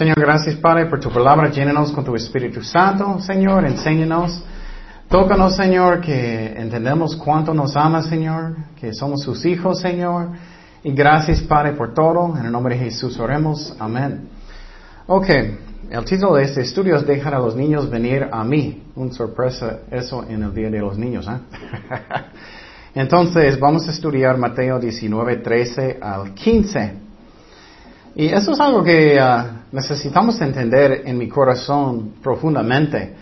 Señor, gracias Padre por tu palabra. Llénenos con tu Espíritu Santo, Señor. Enséñanos. Tócanos, Señor, que entendemos cuánto nos ama, Señor, que somos sus hijos, Señor. Y gracias, Padre, por todo. En el nombre de Jesús oremos. Amén. Ok, el título de este estudio es Dejar a los niños venir a mí. Una sorpresa eso en el Día de los Niños, ¿eh? Entonces, vamos a estudiar Mateo 19, 13 al 15. Y eso es algo que ah, necesitamos entender en mi corazón profundamente.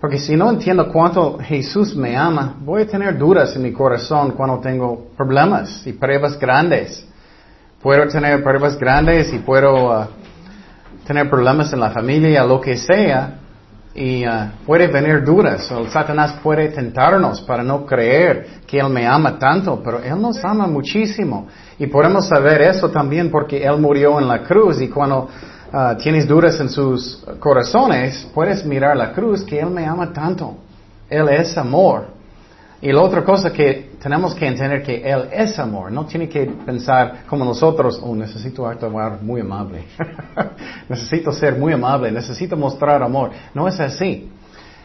Porque si no entiendo cuánto Jesús me ama, voy a tener dudas en mi corazón cuando tengo problemas y pruebas grandes. Puedo tener pruebas grandes y puedo ah, tener problemas en la familia, lo que sea, y uh, puede venir dudas. El Satanás puede tentarnos para no creer que Él me ama tanto, pero Él nos ama muchísimo. Y podemos saber eso también porque Él murió en la cruz y cuando uh, tienes dudas en sus corazones, puedes mirar la cruz que Él me ama tanto. Él es amor. Y la otra cosa que tenemos que entender que Él es amor. No tiene que pensar como nosotros, oh, necesito actuar muy amable. necesito ser muy amable, necesito mostrar amor. No es así.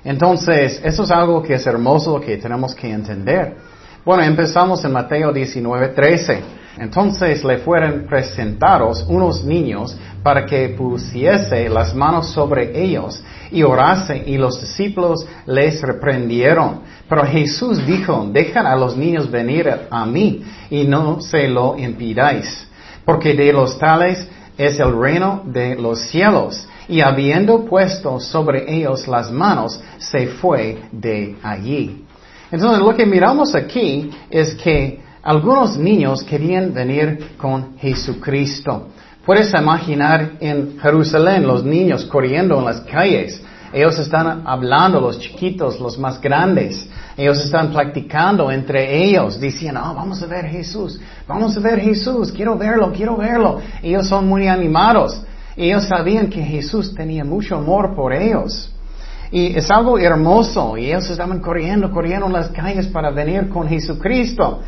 Entonces, eso es algo que es hermoso que tenemos que entender. Bueno, empezamos en Mateo 19, 13. Entonces le fueron presentados unos niños para que pusiese las manos sobre ellos y orase y los discípulos les reprendieron. Pero Jesús dijo, dejan a los niños venir a mí y no se lo impidáis, porque de los tales es el reino de los cielos. Y habiendo puesto sobre ellos las manos, se fue de allí. Entonces lo que miramos aquí es que algunos niños querían venir con Jesucristo. Puedes imaginar en Jerusalén los niños corriendo en las calles. Ellos están hablando, los chiquitos, los más grandes. Ellos están practicando entre ellos, diciendo, oh, vamos a ver Jesús, vamos a ver Jesús, quiero verlo, quiero verlo. Ellos son muy animados. Ellos sabían que Jesús tenía mucho amor por ellos. Y es algo hermoso. Y ellos estaban corriendo, corriendo en las calles para venir con Jesucristo.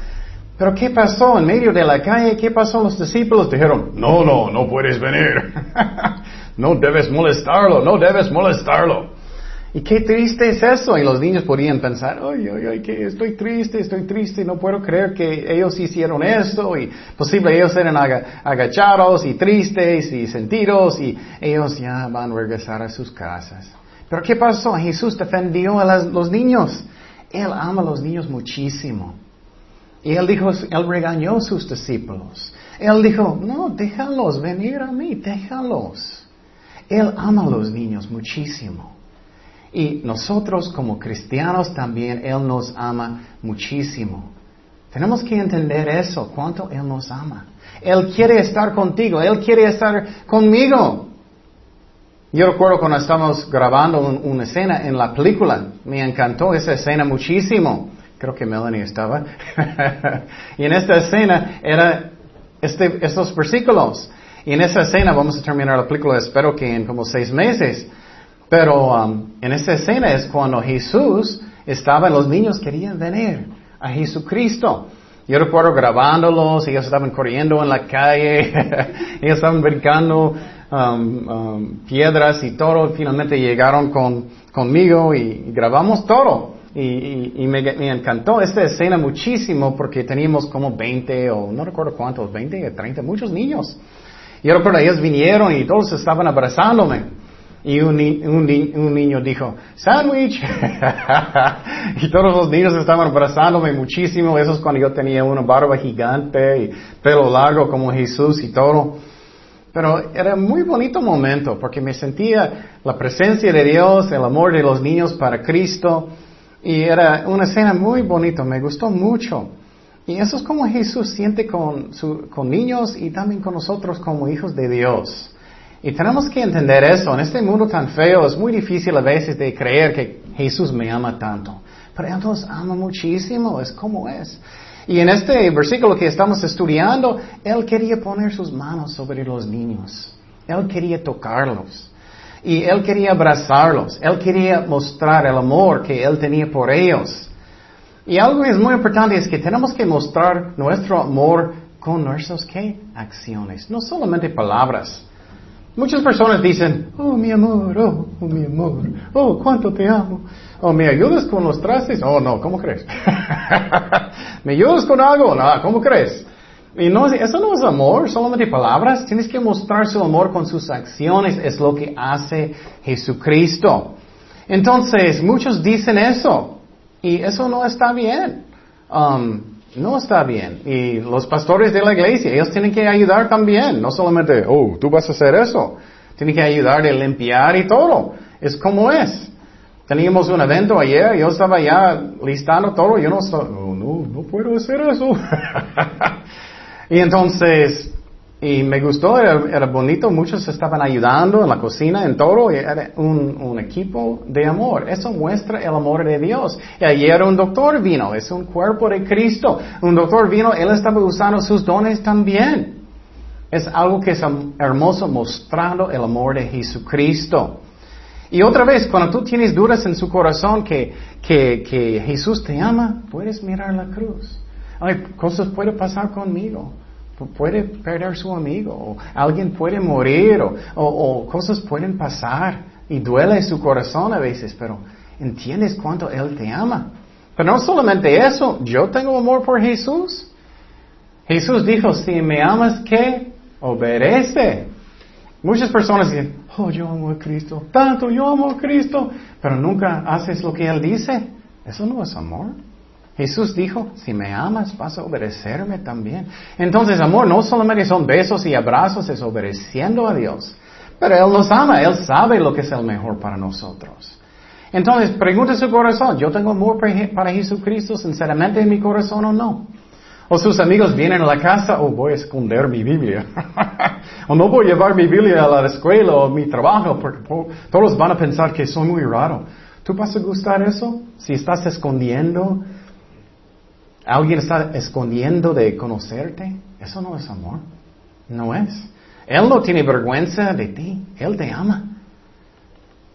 Pero ¿qué pasó en medio de la calle? ¿Qué pasó? Los discípulos dijeron, no, no, no puedes venir. no debes molestarlo, no debes molestarlo. Y qué triste es eso. Y los niños podían pensar, ay, ay, ay, que estoy triste, estoy triste, no puedo creer que ellos hicieron esto. Y posible ellos eran agachados y tristes y sentidos y ellos ya van a regresar a sus casas. Pero ¿qué pasó? Jesús defendió a los niños. Él ama a los niños muchísimo. Y él dijo, él regañó a sus discípulos. Él dijo, no, déjalos venir a mí, déjalos. Él ama a los niños muchísimo. Y nosotros como cristianos también, Él nos ama muchísimo. Tenemos que entender eso, cuánto Él nos ama. Él quiere estar contigo, Él quiere estar conmigo. Yo recuerdo cuando estábamos grabando una escena en la película, me encantó esa escena muchísimo. Creo que Melanie estaba. y en esta escena era este, estos versículos. Y en esa escena vamos a terminar la película, espero que en como seis meses. Pero um, en esa escena es cuando Jesús estaba, los niños querían venir a Jesucristo. Yo recuerdo grabándolos, ellos estaban corriendo en la calle, ellos estaban brincando um, um, piedras y todo. Finalmente llegaron con, conmigo y grabamos todo. Y, me, encantó esta escena muchísimo porque teníamos como 20 o no recuerdo cuántos, 20 o 30, muchos niños. Y yo recuerdo ellos vinieron y todos estaban abrazándome. Y un, un, niño dijo, sándwich. y todos los niños estaban abrazándome muchísimo. Eso es cuando yo tenía una barba gigante y pelo largo como Jesús y todo. Pero era muy bonito momento porque me sentía la presencia de Dios, el amor de los niños para Cristo. Y era una escena muy bonita, me gustó mucho. Y eso es como Jesús siente con, su, con niños y también con nosotros como hijos de Dios. Y tenemos que entender eso. En este mundo tan feo es muy difícil a veces de creer que Jesús me ama tanto. Pero Él nos ama muchísimo, es como es. Y en este versículo que estamos estudiando, Él quería poner sus manos sobre los niños. Él quería tocarlos. Y él quería abrazarlos, él quería mostrar el amor que él tenía por ellos. Y algo que es muy importante es que tenemos que mostrar nuestro amor con nuestras ¿qué? acciones, no solamente palabras. Muchas personas dicen, oh mi amor, oh, oh mi amor, oh cuánto te amo. Oh, ¿me ayudas con los trastes? Oh, no, ¿cómo crees? ¿Me ayudas con algo? No, ¿cómo crees? Y no, eso no es amor, solamente palabras. Tienes que mostrar su amor con sus acciones. Es lo que hace Jesucristo. Entonces, muchos dicen eso. Y eso no está bien. Um, no está bien. Y los pastores de la iglesia, ellos tienen que ayudar también. No solamente, oh, tú vas a hacer eso. Tienen que ayudar a limpiar y todo. Es como es. Teníamos un evento ayer, yo estaba ya listando todo, yo no, no, no puedo hacer eso. Y entonces, y me gustó, era, bonito, muchos estaban ayudando en la cocina, en todo, era un, equipo de amor. Eso muestra el amor de Dios. Y ayer un doctor vino, es un cuerpo de Cristo. Un doctor vino, él estaba usando sus dones también. Es algo que es hermoso mostrando el amor de Jesucristo. Y otra vez, cuando tú tienes dudas en su corazón que, que, Jesús te ama, puedes mirar la cruz. Ay, cosas pueden pasar conmigo puede perder su amigo, o alguien puede morir, o, cosas pueden pasar y duele su corazón a veces, pero entiendes cuánto Él te ama. Pero no solamente eso, yo tengo amor por Jesús. Jesús dijo, si me amas, ¿qué? Obedece. Muchas personas dicen, oh, yo amo a Cristo, tanto yo amo a Cristo, pero nunca haces lo que Él dice. Eso no es amor. Jesús dijo, si me amas vas a obedecerme también. Entonces, amor no solamente son besos y abrazos, es obedeciendo a Dios. Pero Él nos ama, Él sabe lo que es el mejor para nosotros. Entonces, pregunta su corazón, ¿yo tengo amor para Jesucristo sinceramente en mi corazón o no? O sus amigos vienen a la casa, o oh, voy a esconder mi Biblia. o no voy a llevar mi Biblia a la escuela o a mi trabajo, porque todos van a pensar que soy muy raro. ¿Tú vas a gustar eso? Si estás escondiendo ¿Alguien está escondiendo de conocerte? Eso no es amor. No es. Él no tiene vergüenza de ti. Él te ama.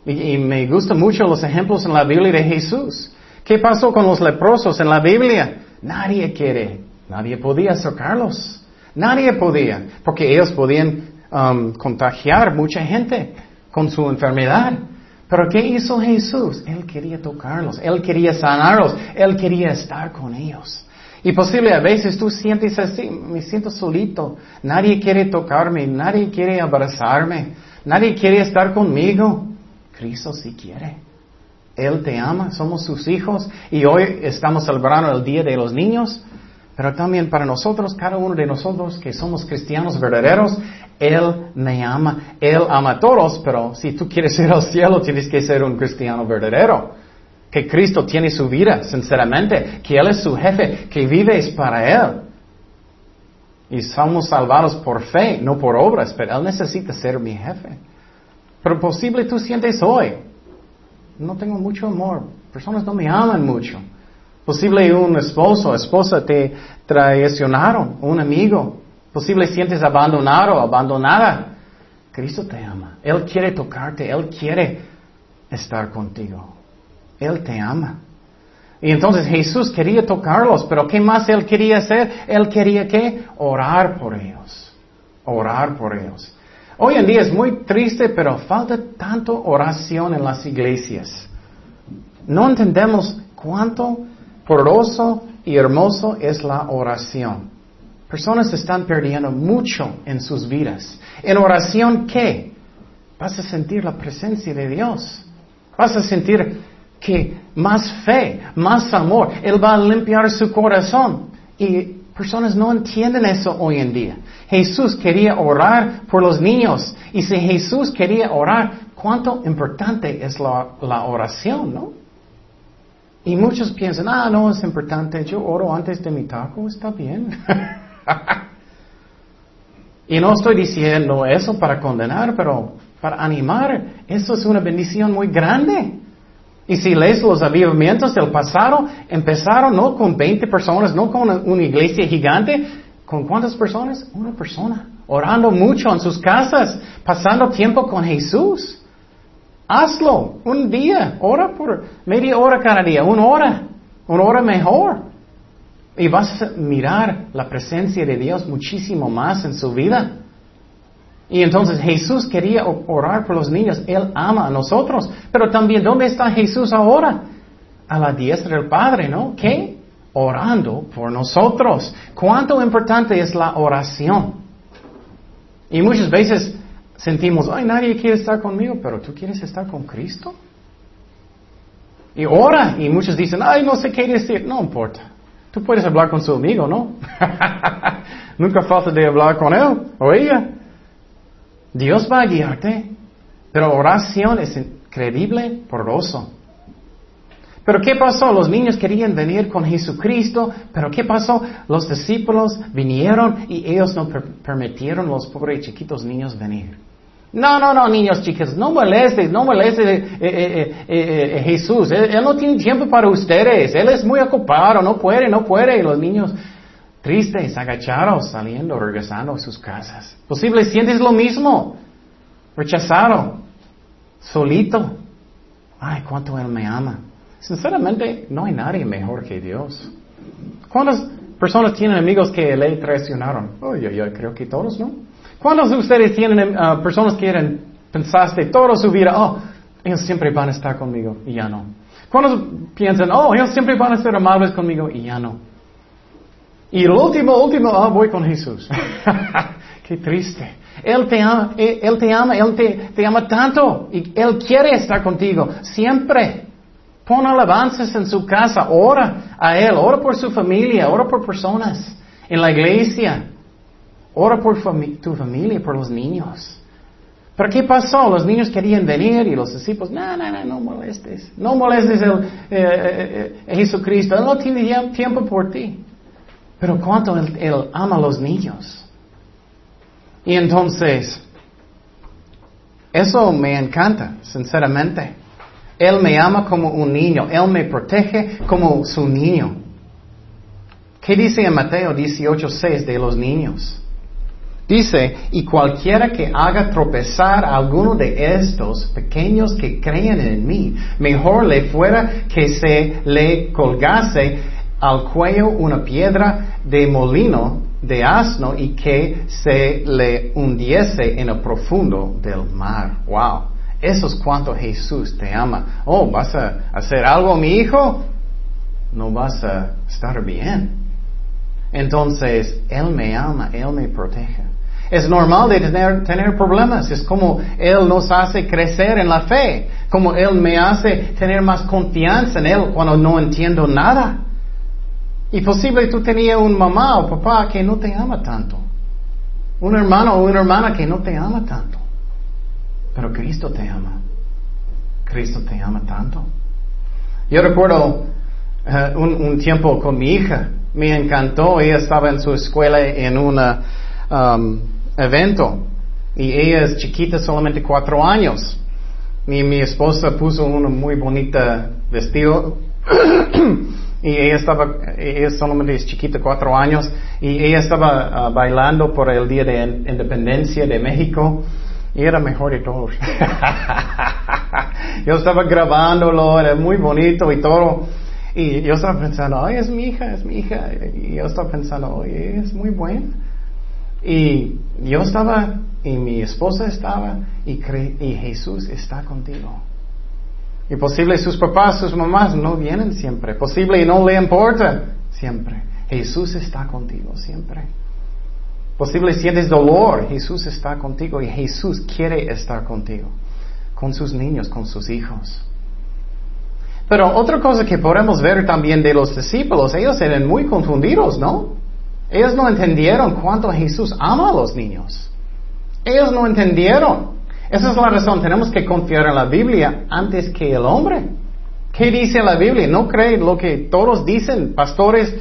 Y, me gustan mucho los ejemplos en la Biblia de Jesús. ¿Qué pasó con los leprosos en la Biblia? Nadie quiere. Nadie podía tocarlos. Nadie podía. Porque ellos podían um, contagiar mucha gente con su enfermedad. Pero ¿qué hizo Jesús? Él quería tocarlos, Él quería sanarlos, Él quería estar con ellos. Y posible a veces tú sientes así, me siento solito, nadie quiere tocarme, nadie quiere abrazarme, nadie quiere estar conmigo. Cristo sí quiere. Él te ama, somos sus hijos y hoy estamos celebrando el Día de los Niños, pero también para nosotros, cada uno de nosotros que somos cristianos verdaderos, él me ama, Él ama a todos, pero si tú quieres ir al cielo tienes que ser un cristiano verdadero. Que Cristo tiene su vida, sinceramente, que Él es su jefe, que vives para Él. Y somos salvados por fe, no por obras, pero Él necesita ser mi jefe. Pero posible tú sientes hoy, no tengo mucho amor, personas no me aman mucho. Posible un esposo, esposa te traicionaron, un amigo, Posible sientes abandonado o abandonada. Cristo te ama. Él quiere tocarte. Él quiere estar contigo. Él te ama. Y entonces Jesús quería tocarlos, pero ¿qué más Él quería hacer? Él quería que orar por ellos. Orar por ellos. Hoy en día es muy triste, pero falta tanto oración en las iglesias. No entendemos cuánto poroso y hermoso es la oración. Personas están perdiendo mucho en sus vidas. En oración, ¿qué? Vas a sentir la presencia de Dios. Vas a sentir que más fe, más amor. Él va a limpiar su corazón. Y personas no entienden eso hoy en día. Jesús quería orar por los niños. Y si Jesús quería orar, ¿cuánto importante es la, oración, no? Y muchos piensan, ah, no es importante, yo oro antes de mi taco, está bien. y no estoy diciendo eso para condenar, pero para animar. Eso es una bendición muy grande. Y si lees los avivamientos del pasado, empezaron no con 20 personas, no con una, iglesia gigante, ¿con cuántas personas? Una persona, orando mucho en sus casas, pasando tiempo con Jesús. Hazlo un día, ora por media hora cada día, una hora, una hora mejor. Y vas a mirar la presencia de Dios muchísimo más en su vida. Y entonces Jesús quería orar por los niños. Él ama a nosotros. Pero también, ¿dónde está Jesús ahora? A la diestra del Padre, ¿no? ¿Qué? Orando por nosotros. ¿Cuánto importante es la oración? Y muchas veces sentimos, ay, nadie quiere estar conmigo, pero tú quieres estar con Cristo. Y ora, y muchos dicen, ay, no sé qué decir. No importa. Tú puedes hablar con su amigo, ¿no? Nunca falta de hablar con él o ella. Dios va a guiarte, pero oración es increíble, poroso. Pero ¿qué pasó? Los niños querían venir con Jesucristo, pero ¿qué pasó? Los discípulos vinieron y ellos no permitieron los pobres chiquitos niños venir. No, no, no, niños chicos, no molestes, no molestes eh, eh, eh, Jesús. Él, él, no tiene tiempo para ustedes. Él es muy ocupado, no puede, no puede. Y los niños tristes, agachados, saliendo, regresando a sus casas. Posible sientes lo mismo, rechazado, solito. Ay, cuánto Él me ama. Sinceramente, no hay nadie mejor que Dios. ¿Cuántas personas tienen amigos que le traicionaron? Oh, yo, yo creo que todos, ¿no? ¿Cuántos de ustedes tienen uh, personas que eran, pensaste toda su vida, oh, ellos siempre van a estar conmigo y ya no? ¿Cuántos piensan, oh, ellos siempre van a ser amables conmigo y ya no? Y el último, último, ah, voy con Jesús. Qué triste. Él te ama, Él te ama, Él te, te, ama tanto y Él quiere estar contigo siempre. Pon alabanzas en su casa, ora a Él, ora por su familia, ora por personas en la iglesia, ora por tu familia, por los niños. Pero ¿qué pasó? Los niños querían venir y los discípulos, no, no, no, no molestes, no molestes a eh, eh, eh, Jesucristo, Él no tiene tiempo por ti. Pero cuánto él, ama a los niños. Y entonces, eso me encanta, sinceramente. Él me ama como un niño, Él me protege como su niño. ¿Qué dice en Mateo 18:6 de los niños? Dice, y cualquiera que haga tropezar a alguno de estos pequeños que creen en mí, mejor le fuera que se le colgase al cuello una piedra de molino de asno y que se le hundiese en el profundo del mar. Wow. Eso es cuanto Jesús te ama. Oh, ¿vas a hacer algo, mi hijo? No vas a estar bien. Entonces, Él me ama, Él me protege. Es normal de tener, tener problemas. Es como Él nos hace crecer en la fe. Como Él me hace tener más confianza en Él cuando no entiendo nada. Y posible tú tenías un mamá o papá que no te ama tanto. Un hermano o una hermana que no te ama tanto. Pero Cristo te ama. Cristo te ama tanto. Yo recuerdo eh, un, tiempo con mi hija. Me encantó. Ella estaba en su escuela en un um, evento. Y ella es chiquita, solamente cuatro años. Mi, mi esposa puso un muy bonito vestido. y ella estaba, ella solamente es chiquita, cuatro años, y ella estaba ah, bailando por el Día de Independencia de México, y era mejor de todos. yo estaba grabándolo, era muy bonito y todo, y yo estaba pensando, ay, es mi hija, es mi hija, y yo estaba pensando, oye, es muy buena. Y yo estaba, y mi esposa estaba, y, y Jesús está contigo. Y posible sus papás, sus mamás no vienen siempre. Posible y no le importa siempre. Jesús está contigo siempre. Posible sientes dolor, Jesús está contigo y Jesús quiere estar contigo, con sus niños, con sus hijos. Pero otra cosa que podemos ver también de los discípulos, ellos eran muy confundidos, ¿no? Ellos no entendieron cuánto Jesús ama a los niños. Ellos no entendieron. Esa es la razón, tenemos que confiar en la Biblia antes que el hombre. ¿Qué dice la Biblia? No creen lo que todos dicen, pastores,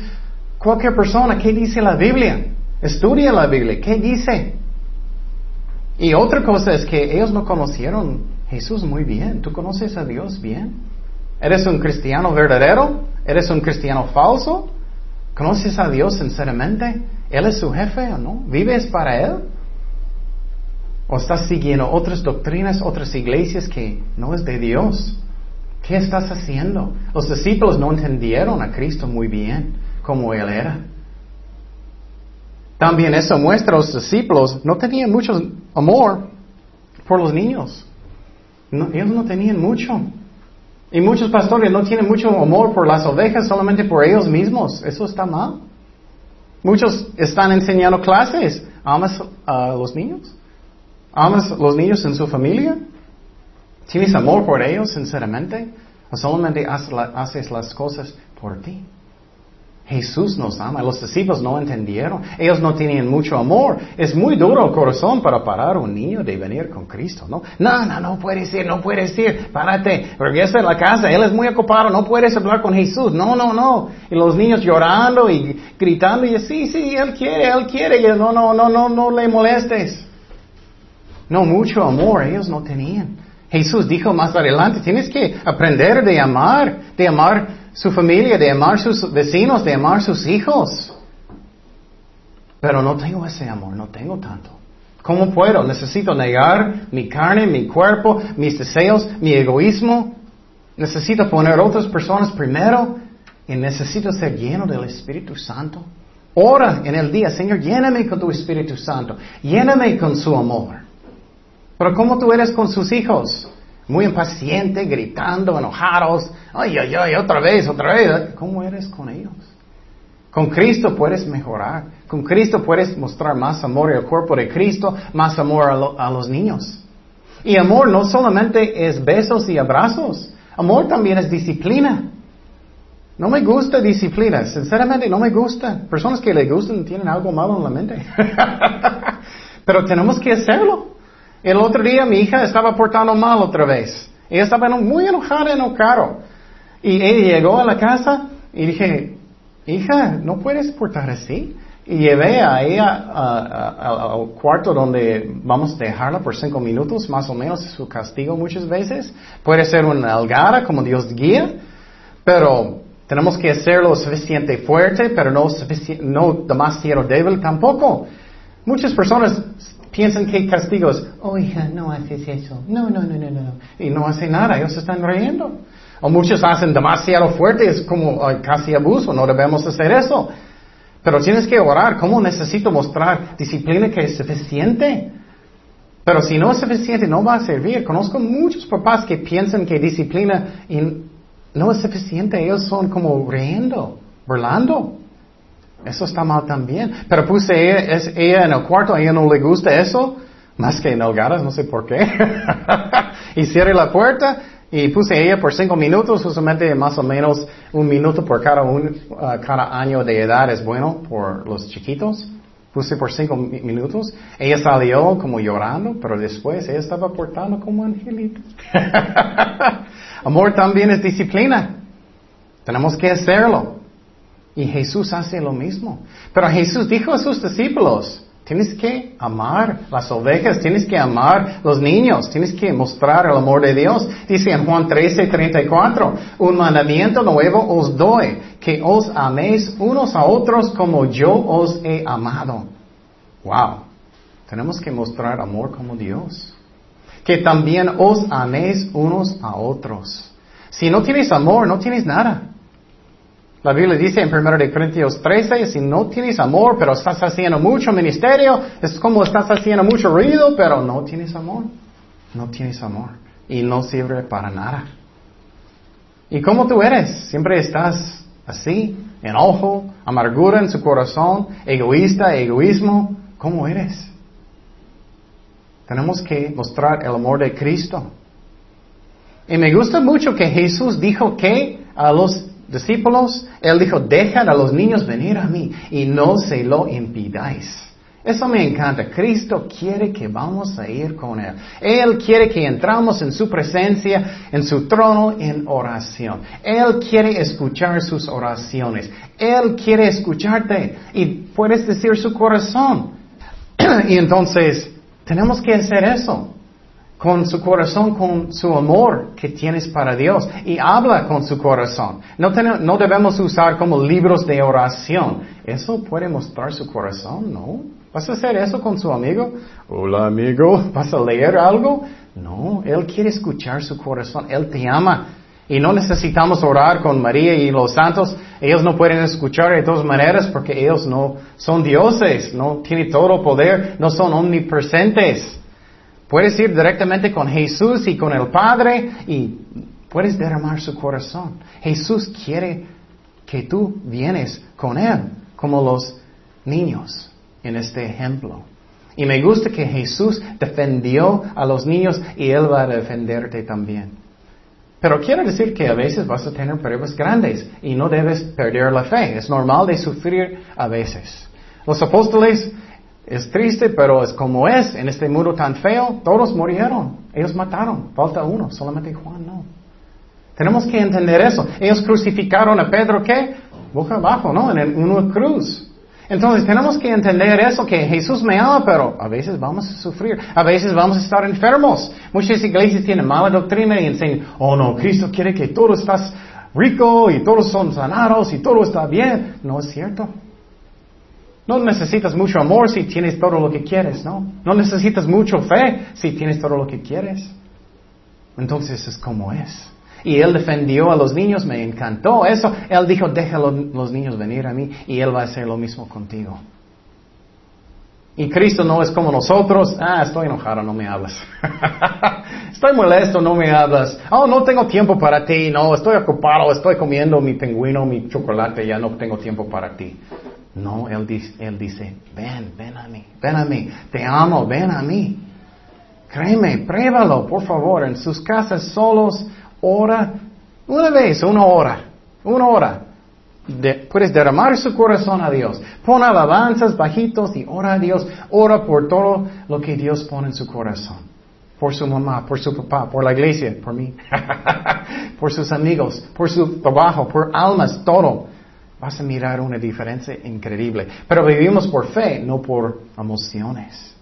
cualquier persona, ¿qué dice la Biblia? Estudia la Biblia, ¿qué dice? Y otra cosa es que ellos no conocieron Jesús muy bien. ¿Tú conoces a Dios bien? ¿Eres un cristiano verdadero? ¿Eres un cristiano falso? ¿Conoces a Dios sinceramente? ¿Él es su jefe o no? ¿Vives para Él? ¿O estás siguiendo otras doctrinas, otras iglesias que no es de Dios? ¿Qué estás haciendo? Los discípulos no entendieron a Cristo muy bien como Él era. También eso muestra los discípulos, no tenían muchos amor por los niños. ellos no tenían mucho. Y muchos pastores no tienen mucho amor por las ovejas solamente por ellos mismos. Eso está mal. Muchos están enseñando clases. ¿Amas a los niños? ¿Amas a los niños en su familia? ¿Tienes amor por ellos, sinceramente? ¿O solamente haces las cosas por ti? Jesús nos ama. Los discípulos no entendieron. Ellos no tenían mucho amor. Es muy duro el corazón para parar a un niño de venir con Cristo, ¿no? No, no, no puedes ir, no puedes ir. Párate, regresa a la casa. Él es muy ocupado, no puedes hablar con Jesús. No, no, no. Y los niños llorando y gritando y sí, sí, Él quiere, Él quiere. Y no, no, no, no, no le molestes. No, mucho amor ellos no tenían. Jesús dijo más adelante, tienes que aprender de amar, de amar su familia, de amar sus vecinos, de amar sus hijos. Pero no tengo ese amor, no tengo tanto. ¿Cómo puedo? Necesito negar mi carne, mi cuerpo, mis deseos, mi egoísmo. Necesito poner otras personas primero y necesito ser lleno del Espíritu Santo. Ora en el día, Señor, lléname con tu Espíritu Santo, lléname con su amor. Pero ¿cómo tú eres con sus hijos? Muy impaciente, gritando, enojados, ay, ay, ay, otra vez, otra vez. ¿Cómo eres con ellos? Con Cristo puedes mejorar. Con Cristo puedes mostrar más amor al cuerpo de Cristo, más amor a, los niños. Y amor no solamente es besos y abrazos. Amor también es disciplina. No me gusta disciplina. Sinceramente no me gusta. Personas que le gustan tienen algo malo en la mente. Pero tenemos que hacerlo. El otro día mi hija estaba portando mal otra vez. Ella estaba muy enojada en el carro. Y ella llegó a la casa y dije, hija, no puedes portar así. Y llevé a ella al cuarto donde vamos a dejarla por cinco minutos, más o menos, su castigo muchas veces. Puede ser una algara, como Dios guía, pero tenemos que hacerlo suficiente fuerte, pero no, no demasiado débil tampoco. Muchas personas piensan que castigos, oh hija, no haces eso, no, no, no, no, no, y no hace nada, ellos están riendo. O muchos hacen demasiado fuerte, es como casi abuso, no debemos hacer eso. Pero tienes que orar, ¿cómo necesito mostrar disciplina que es suficiente? Pero si no es suficiente, no va a servir. Conozco muchos papás que piensan que disciplina no es suficiente, ellos son como riendo, burlando. Eso está mal también. Pero puse ella, ella en el cuarto, a ella no le gusta eso, más que en garas, no sé por qué. y cierre la puerta y puse ella por cinco minutos, usualmente más o menos un minuto por uh, cada año de edad es bueno por los chiquitos. Puse por cinco minutos. Ella salió como llorando, pero después ella estaba portando como angelito. Amor también es disciplina. Tenemos que hacerlo. Y Jesús hace lo mismo. Pero Jesús dijo a sus discípulos, tienes que amar las ovejas, tienes que amar los niños, tienes que mostrar el amor de Dios. Dice en Juan 13, 34, un mandamiento nuevo os doy, que os améis unos a otros como yo os he amado. Wow. Tenemos que mostrar amor como Dios. Que también os améis unos a otros. Si no tienes amor, no tienes nada. La Biblia dice en 1 Corintios 13, si no tienes amor, pero estás haciendo mucho ministerio, es como estás haciendo mucho ruido, pero no tienes amor. No tienes amor. Y no sirve para nada. ¿Y cómo tú eres? Siempre estás así, enojo, amargura en su corazón, egoísta, egoísmo. ¿Cómo eres? Tenemos que mostrar el amor de Cristo. Y me gusta mucho que Jesús dijo que a los discípulos, Él dijo, dejan a los niños venir a mí y no se lo impidáis. Eso me encanta. Cristo quiere que vamos a ir con Él. Él quiere que entramos en su presencia, en su trono, en oración. Él quiere escuchar sus oraciones. Él quiere escucharte y puedes decir su corazón. y entonces, tenemos que hacer eso con su corazón, con su amor que tienes para Dios y habla con su corazón. No, no debemos usar como libros de oración. Eso puede mostrar su corazón, ¿no? ¿Vas a hacer eso con su amigo? Hola amigo, ¿vas a leer algo? No, Él quiere escuchar su corazón, Él te ama. Y no necesitamos orar con María y los santos. Ellos no pueden escuchar de todas maneras porque ellos no son dioses, no tienen todo poder, no son omnipresentes. Puedes ir directamente con Jesús y con el Padre y puedes derramar su corazón. Jesús quiere que tú vienes con Él, como los niños en este ejemplo. Y me gusta que Jesús defendió a los niños y Él va a defenderte también. Pero quiero decir que a veces vas a tener pruebas grandes y no debes perder la fe. Es normal de sufrir a veces. Los apóstoles es triste, pero es como es en este mundo tan feo. Todos murieron. Ellos mataron. Falta uno. Solamente Juan no. Tenemos que entender eso. Ellos crucificaron a Pedro, ¿qué? Boca abajo, ¿no? En una cruz. Entonces tenemos que entender eso, que Jesús me ama, pero a veces vamos a sufrir, a veces vamos a estar enfermos. Muchas iglesias tienen mala doctrina y enseñan, oh no, Cristo quiere que todo estás rico y todos son sanados y todo está bien. No es cierto. No necesitas mucho amor si tienes todo lo que quieres, ¿no? No necesitas mucho fe si tienes todo lo que quieres. Entonces es como es. Y él defendió a los niños, me encantó eso. Él dijo, déjalo los niños venir a mí y él va a hacer lo mismo contigo. Y Cristo no es como nosotros, ah, estoy enojado, no me hablas. estoy molesto, no me hablas. Oh, no tengo tiempo para ti, no, estoy ocupado, estoy comiendo mi pingüino, mi chocolate, ya no tengo tiempo para ti. No, él dice, él dice, ven, ven a mí, ven a mí, te amo, ven a mí. Créeme, pruébalo, por favor, en sus casas solos, ora, una vez, una hora, una hora. puedes derramar su corazón a Dios. Pon alabanzas bajitos y ora a Dios. Ora por todo lo que Dios pone en su corazón. Por su mamá, por su papá, por la iglesia, por mí, por sus amigos, por su trabajo, por almas, todo. Vas a mirar una diferencia increíble. Pero vivimos por fe, no por emociones.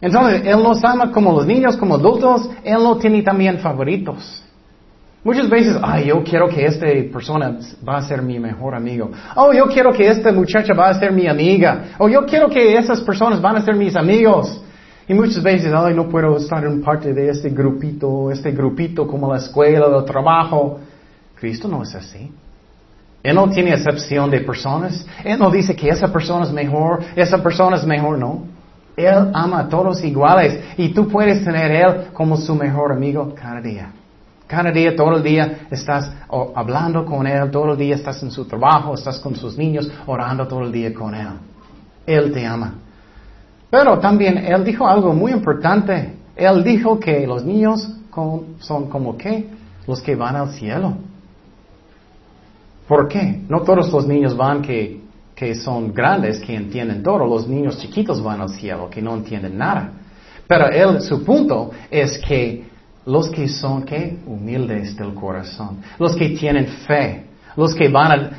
Entonces, Él nos ama como los niños, como adultos. Él no tiene también favoritos. Muchas veces, ay, yo quiero que esta persona va a ser mi mejor amigo. Oh, yo quiero que esta muchacha va a ser mi amiga. O yo quiero que esas personas van a ser mis amigos. Y muchas veces, ay, no puedo estar en parte de este grupito, este grupito como la escuela, el trabajo. Cristo no es así. Él no tiene excepción de personas. Él no dice que esa persona es mejor, esa persona es mejor, no. Él ama a todos iguales y tú puedes tener Él como su mejor amigo cada día. Cada día, todo el día estás hablando con Él, todo el día estás en su trabajo, estás con sus niños, orando todo el día con Él. Él te ama. Pero también Él dijo algo muy importante. Él dijo que los niños son como qué? Los que van al cielo. ¿Por qué? No todos los niños van que, que son grandes, que entienden todo. Los niños chiquitos van al cielo, que no entienden nada. Pero él, su punto es que los que son ¿qué? humildes del corazón, los que tienen fe, los que van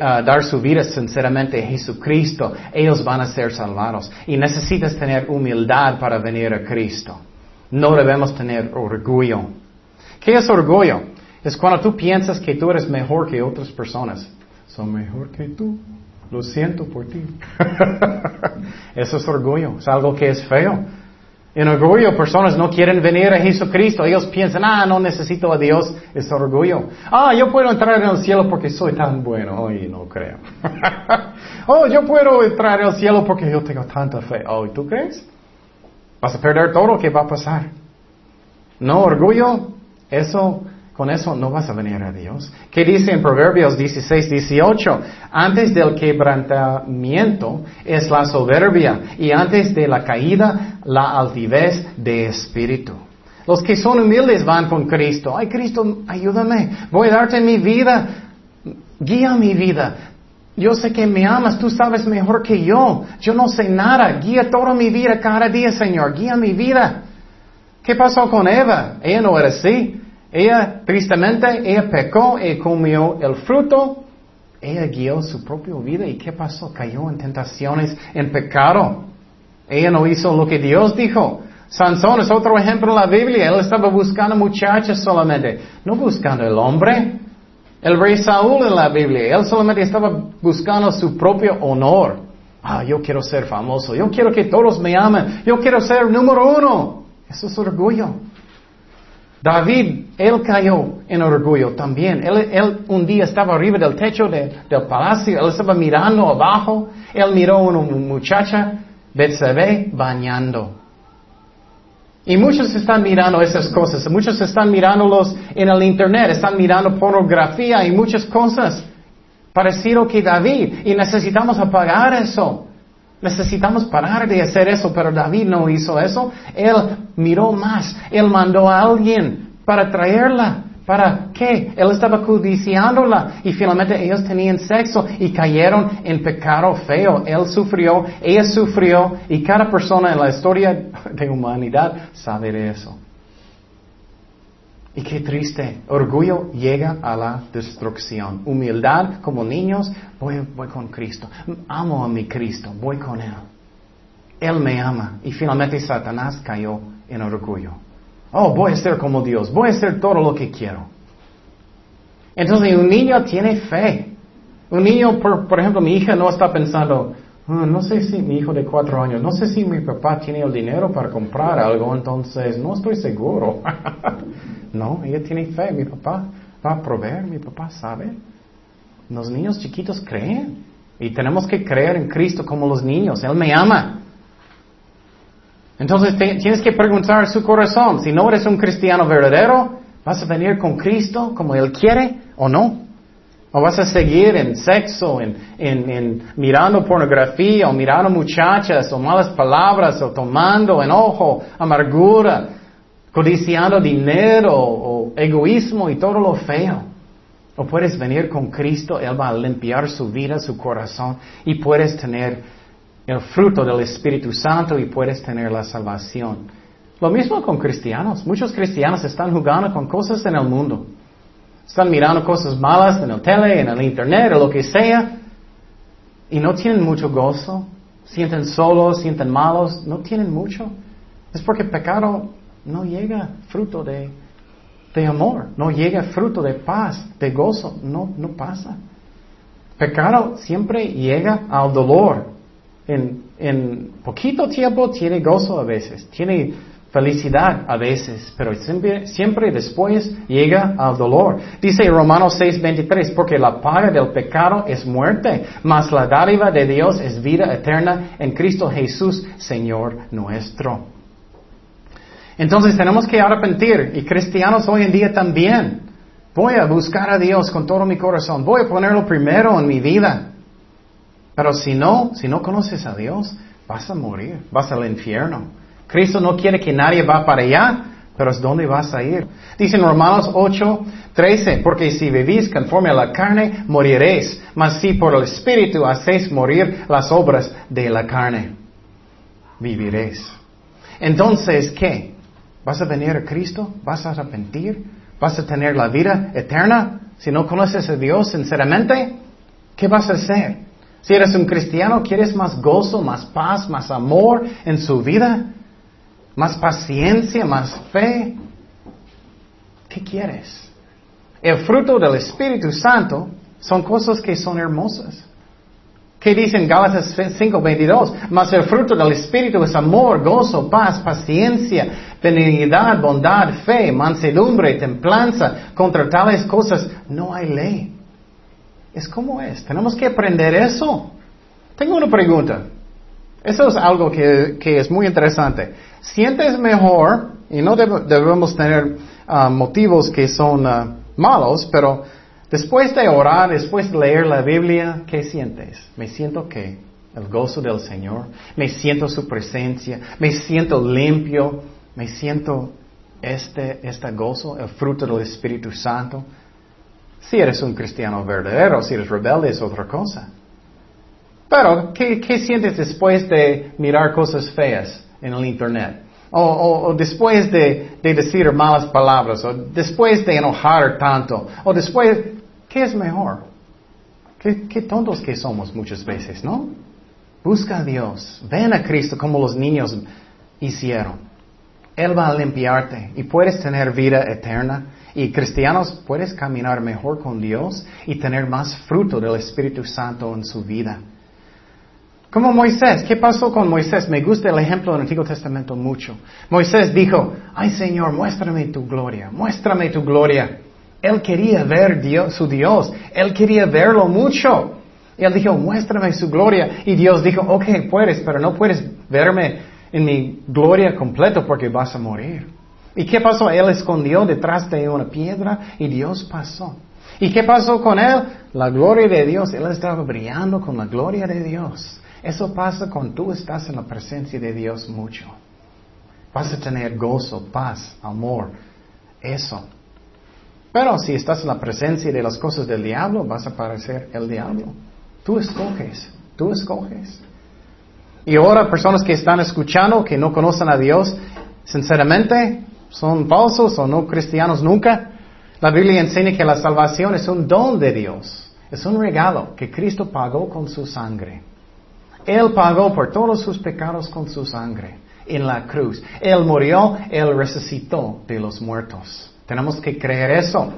a dar su vida sinceramente a Jesucristo, ellos van a ser salvados. Y necesitas tener humildad para venir a Cristo. No debemos tener orgullo. ¿Qué es orgullo? Es cuando tú piensas que tú eres mejor que otras personas. Son mejor que tú. Lo siento por ti. Eso es orgullo. Es algo que es feo. En orgullo, personas no quieren venir a Jesucristo. Ellos piensan, ah, no necesito a Dios. Es orgullo. Ah, yo puedo entrar en el cielo porque soy tan bueno. Oye, no creo. oh, yo puedo entrar en el cielo porque yo tengo tanta fe. Oh, ¿tú crees? Vas a perder todo. ¿Qué va a pasar? No, orgullo. Eso con eso no vas a venir a Dios. ¿Qué dice en Proverbios 16, 18? Antes del quebrantamiento es la soberbia y antes de la caída la altivez de espíritu. Los que son humildes van con Cristo. Ay, Cristo, ayúdame. Voy a darte mi vida. Guía mi vida. Yo sé que me amas, tú sabes mejor que yo. Yo no sé nada. Guía toda mi vida cada día, Señor. Guía mi vida. ¿Qué pasó con Eva? Ella no era así. Ella, tristemente, ella pecó y comió el fruto. Ella guió su propia vida. ¿Y qué pasó? Cayó en tentaciones, en pecado. Ella no hizo lo que Dios dijo. Sansón es otro ejemplo en la Biblia. Él estaba buscando muchachas solamente, no buscando el hombre. El rey Saúl en la Biblia, él solamente estaba buscando su propio honor. Ah, yo quiero ser famoso, yo quiero que todos me amen, yo quiero ser número uno. Eso es orgullo. David, él cayó en orgullo también. Él, un día estaba arriba del techo del palacio, él estaba mirando abajo, él miró a una muchacha, Betsabé, bañando. Y muchos están mirando esas cosas, muchos están mirándolos en el Internet, están mirando pornografía y muchas cosas. Parecido que David, y necesitamos apagar eso. Necesitamos parar de hacer eso, pero David no hizo eso. Él miró más, él mandó a alguien para traerla. ¿Para qué? Él estaba codiciándola y finalmente ellos tenían sexo y cayeron en pecado feo. Él sufrió, ella sufrió y cada persona en la historia de humanidad sabe de eso. Y qué triste. Orgullo llega a la destrucción. Humildad como niños, voy, voy con Cristo. Amo a mi Cristo, voy con Él. Él me ama. Y finalmente Satanás cayó en orgullo. Oh, voy a ser como Dios, voy a hacer todo lo que quiero. Entonces un niño tiene fe. Un niño, por, ejemplo, mi hija no está pensando, ah, no sé si mi hijo de cuatro años, no sé si mi papá tiene el dinero para comprar algo, entonces no estoy seguro. no, ella tiene fe, mi papá va a proveer, mi papá sabe. Los niños chiquitos creen y tenemos que creer en Cristo como los niños. Él me ama. Entonces tienes que preguntar su corazón, si no eres un cristiano verdadero, ¿vas a venir con Cristo como Él quiere o no? ¿O vas a seguir en sexo, en, mirando pornografía, o mirando muchachas, o malas palabras, o tomando enojo, amargura, codiciando dinero, o egoísmo y todo lo feo? O puedes venir con Cristo, Él va a limpiar su vida, su corazón, y puedes tener el fruto del Espíritu Santo y puedes tener la salvación. Lo mismo con cristianos. Muchos cristianos están jugando con cosas en el mundo. Están mirando cosas malas en el tele, en el internet o lo que sea. Y no tienen mucho gozo. Sienten solos, sienten malos. No tienen mucho. Es porque pecado no llega fruto de, de amor. No llega fruto de paz, de gozo. No, no pasa. Pecado siempre llega al dolor, en, poquito tiempo tiene gozo a veces, tiene felicidad a veces, pero siempre, después llega al dolor. Dice Romanos 6:23, porque la paga del pecado es muerte, mas la dádiva de Dios es vida eterna en Cristo Jesús, Señor nuestro. Entonces tenemos que arrepentir y cristianos hoy en día también. Voy a buscar a Dios con todo mi corazón, voy a ponerlo primero en mi vida. Pero si no, si no conoces a Dios, vas a morir, vas al infierno. Cristo no quiere que nadie va para allá, pero es donde vas a ir. Dice en Romanos 8, 13, porque si vivís conforme a la carne, moriréis, mas si por el Espíritu hacéis morir las obras de la carne, viviréis. Entonces, ¿qué? ¿Vas a venir a Cristo? ¿Vas a arrepentir? ¿Vas a tener la vida eterna? Si no conoces a Dios sinceramente, ¿qué vas a hacer? Si eres un cristiano, ¿quieres más gozo, más paz, más amor en su vida? ¿Más paciencia, más fe? ¿Qué quieres? El fruto del Espíritu Santo son cosas que son hermosas. ¿Qué dicen Gálatas 5:22? Mas el fruto del Espíritu es amor, gozo, paz, paciencia, benignidad, bondad, fe, mansedumbre, templanza. Contra tales cosas no hay ley. Es como es. Tenemos que aprender eso. Tengo una pregunta. Eso es algo que, es muy interesante. ¿Sientes mejor? Y no debemos tener ah, motivos que son ah, malos, pero después de orar, después de leer la Biblia, ¿qué sientes? Me siento que el gozo del Señor, me siento su presencia, me siento limpio, me siento este, este gozo, el fruto del Espíritu Santo. Si eres un cristiano verdadero, si eres rebelde es otra cosa. Pero, ¿qué, sientes después de mirar cosas feas en el Internet? O, después de, decir malas palabras, o después de enojar tanto, o después, ¿qué es mejor? Qué, qué tontos que somos muchas veces, ¿no? Busca a Dios, ven a Cristo como los niños hicieron. Él va a limpiarte y puedes tener vida eterna. Y cristianos, puedes caminar mejor con Dios y tener más fruto del Espíritu Santo en su vida. Como Moisés, ¿qué pasó con Moisés? Me gusta el ejemplo del Antiguo Testamento mucho. Moisés dijo, ay Señor, muéstrame tu gloria, muéstrame tu gloria. Él quería ver Dios, su Dios, él quería verlo mucho. Y él dijo, muéstrame su gloria. Y Dios dijo, ok, puedes, pero no puedes verme en mi gloria completa porque vas a morir. ¿Y qué pasó? Él escondió detrás de una piedra y Dios pasó. ¿Y qué pasó con él? La gloria de Dios. Él estaba brillando con la gloria de Dios. Eso pasa cuando tú estás en la presencia de Dios mucho. Vas a tener gozo, paz, amor. Eso. Pero si estás en la presencia de las cosas del diablo, vas a parecer el diablo. Tú escoges, tú escoges. Y ahora personas que están escuchando, que no conocen a Dios, sinceramente, son falsos o no cristianos nunca. La Biblia enseña que la salvación es un don de Dios, es un regalo que Cristo pagó con su sangre. Él pagó por todos sus pecados con su sangre en la cruz. Él murió, Él resucitó de los muertos. Tenemos que creer eso.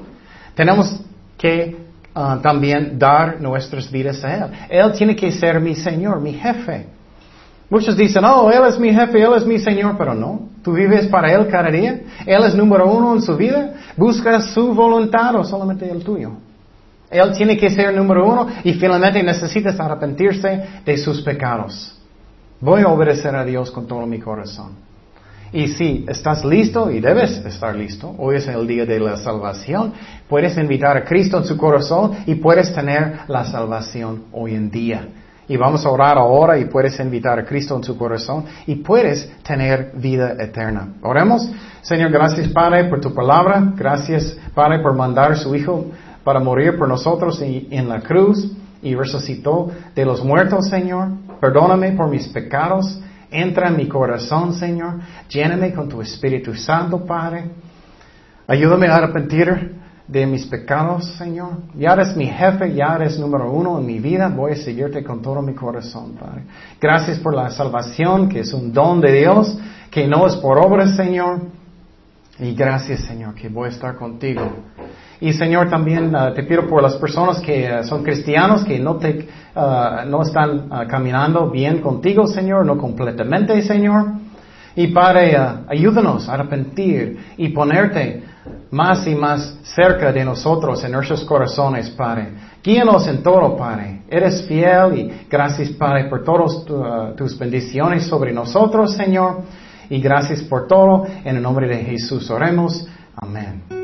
Tenemos que ah, también dar nuestras vidas a Él. Él tiene que ser mi Señor, mi jefe. Muchos dicen, oh, Él es mi jefe, Él es mi Señor, pero no. Tú vives para Él cada día. Él es número uno en su vida. Buscas su voluntad o solamente el tuyo. Él tiene que ser número uno y finalmente necesitas arrepentirse de sus pecados. Voy a obedecer a Dios con todo mi corazón. Y si estás listo, y debes estar listo, hoy es el día de la salvación, puedes invitar a Cristo en su corazón y puedes tener la salvación hoy en día. Y vamos a orar ahora y puedes invitar a Cristo en su corazón y puedes tener vida eterna. Oremos. Señor, gracias Padre por tu palabra. Gracias Padre por mandar a su Hijo para morir por nosotros en la cruz y resucitó de los muertos, Señor. Perdóname por mis pecados. Entra en mi corazón, Señor. Lléname con tu Espíritu Santo, Padre. Ayúdame a arrepentir de mis pecados, Señor. Ya eres mi jefe, ya eres número uno en mi vida. Voy a seguirte con todo mi corazón, Padre. Gracias por la salvación, que es un don de Dios, que no es por obras, Señor. Y gracias, Señor, que voy a estar contigo. Y Señor, también uh, te pido por las personas que uh, son cristianos, que no, te, uh, no están caminando bien contigo, Señor, no completamente, Señor. Y Padre, ayúdanos a arrepentir y ponerte más y más cerca de nosotros en nuestros corazones, Padre. Guíanos en todo, Padre. Eres fiel y gracias, Padre, por todas tus bendiciones sobre nosotros, Señor. Y gracias por todo. En el nombre de Jesús oremos. Amén.